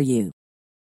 for you.